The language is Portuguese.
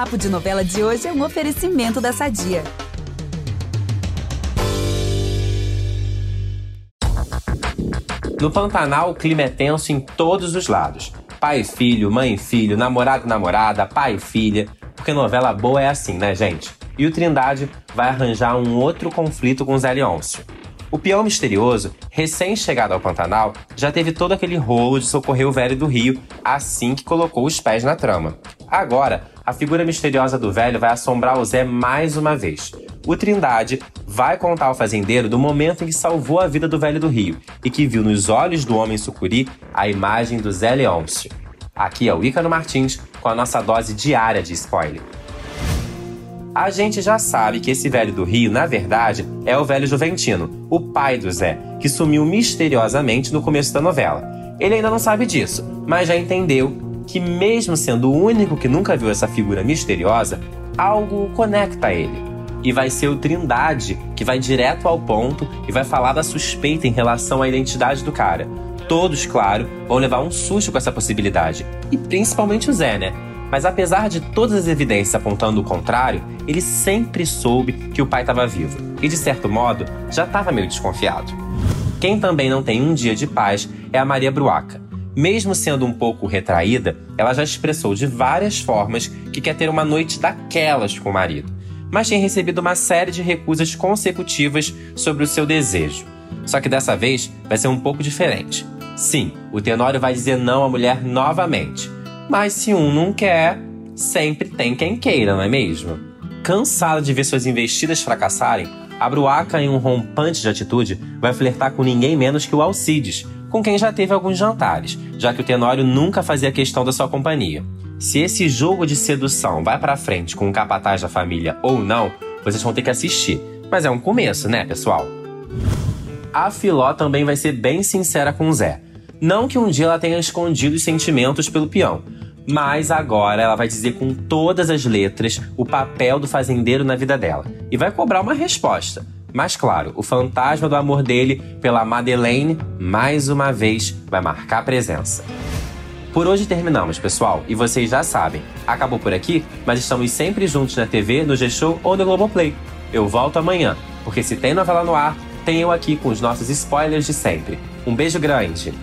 Papo de Novela de hoje é um oferecimento da Sadia. No Pantanal, o clima é tenso em todos os lados. Pai e filho, mãe e filho, namorado e namorada, pai e filha. Porque novela boa é assim, né, gente? E o Trindade vai arranjar um outro conflito com Zé Leôncio. O peão misterioso, recém-chegado ao Pantanal, já teve todo aquele rolo de socorrer o velho do Rio assim que colocou os pés na trama. Agora, a figura misteriosa do velho vai assombrar o Zé mais uma vez. O Trindade vai contar ao fazendeiro do momento em que salvou a vida do velho do Rio e que viu nos olhos do homem sucuri a imagem do Zé Leôncio. Aqui é o Ícaro Martins com a nossa dose diária de spoiler. A gente já sabe que esse velho do Rio, na verdade, é o velho Juventino, o pai do Zé, que sumiu misteriosamente no começo da novela. Ele ainda não sabe disso, mas já entendeu que, mesmo sendo o único que nunca viu essa figura misteriosa, algo conecta ele. E vai ser o Trindade que vai direto ao ponto e vai falar da suspeita em relação à identidade do cara. Todos, claro, vão levar um susto com essa possibilidade. E principalmente o Zé, né? Mas apesar de todas as evidências apontando o contrário, ele sempre soube que o pai estava vivo e, de certo modo, já estava meio desconfiado. Quem também não tem um dia de paz é a Maria Bruaca. Mesmo sendo um pouco retraída, ela já expressou de várias formas que quer ter uma noite daquelas com o marido, mas tem recebido uma série de recusas consecutivas sobre o seu desejo. Só que dessa vez vai ser um pouco diferente. Sim, o Tenório vai dizer não à mulher novamente mas se um não quer, sempre tem quem queira, não é mesmo? Cansada de ver suas investidas fracassarem, a Bruaca, em um rompante de atitude, vai flertar com ninguém menos que o Alcides, com quem já teve alguns jantares, já que o Tenório nunca fazia questão da sua companhia. Se esse jogo de sedução vai para frente com o capataz da família ou não, vocês vão ter que assistir. Mas é um começo, né, pessoal? A Filó também vai ser bem sincera com o Zé. Não que um dia ela tenha escondido os sentimentos pelo peão, mas agora ela vai dizer com todas as letras o papel do fazendeiro na vida dela e vai cobrar uma resposta. Mas claro, o fantasma do amor dele pela Madeleine mais uma vez vai marcar presença. Por hoje terminamos, pessoal, e vocês já sabem, acabou por aqui, mas estamos sempre juntos na TV, no G-Show ou no Globoplay. Eu volto amanhã, porque se tem novela no ar, tem eu aqui com os nossos spoilers de sempre. Um beijo grande!